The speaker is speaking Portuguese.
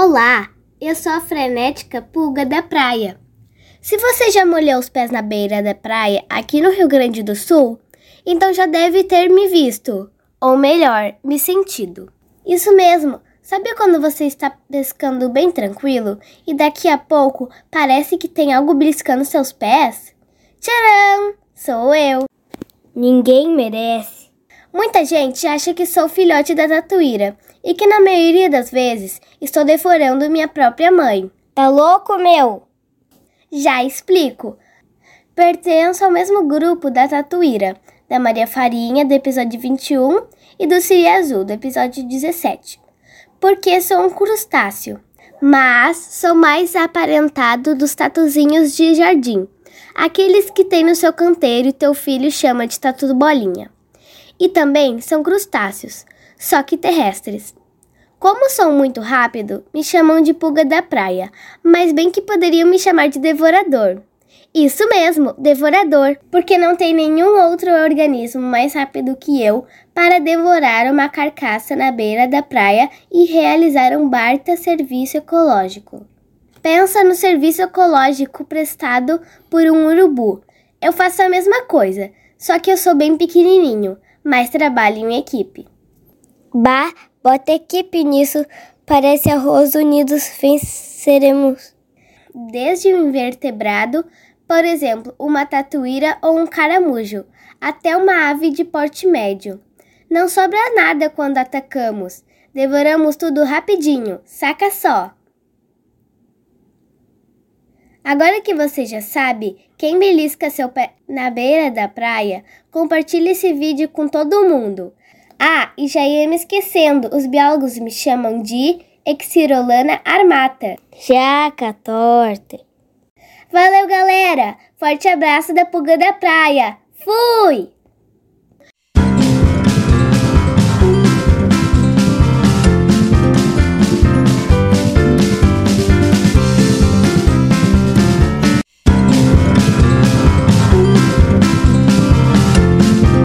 Olá, eu sou a frenética pulga da praia. Se você já molhou os pés na beira da praia aqui no Rio Grande do Sul, então já deve ter me visto, ou melhor, me sentido. Isso mesmo, sabe quando você está pescando bem tranquilo e daqui a pouco parece que tem algo beliscando seus pés? Tcharam! Sou eu. Ninguém merece. Muita gente acha que sou filhote da tatuíra e que na maioria das vezes estou devorando minha própria mãe. Tá louco, meu? Já explico. Pertenço ao mesmo grupo da Tatuíra, da Maria Farinha, do episódio 21, e do Siri Azul, do episódio 17. Porque sou um crustáceo, mas sou mais aparentado dos tatuzinhos de jardim, aqueles que tem no seu canteiro e teu filho chama de tatu bolinha. E também são crustáceos, só que terrestres. Como sou muito rápido, me chamam de pulga da praia, mas bem que poderiam me chamar de devorador. Isso mesmo, devorador, porque não tem nenhum outro organismo mais rápido que eu para devorar uma carcaça na beira da praia e realizar um baita serviço ecológico. Pensa no serviço ecológico prestado por um urubu. Eu faço a mesma coisa, só que eu sou bem pequenininho, mas trabalho em equipe. Bah, bota equipe nisso, parece arroz unidos venceremos. Desde o invertebrado por exemplo, uma tatuíra ou um caramujo, até uma ave de porte médio. Não sobra nada quando atacamos. Devoramos tudo rapidinho, saca só. Agora que você já sabe quem belisca seu pé na beira da praia, compartilhe esse vídeo com todo mundo. Ah, e já ia me esquecendo, os biólogos me chamam de Exirolana armata. Jaca torta. Valeu, galera! Forte abraço da Pulga da Praia! Fui!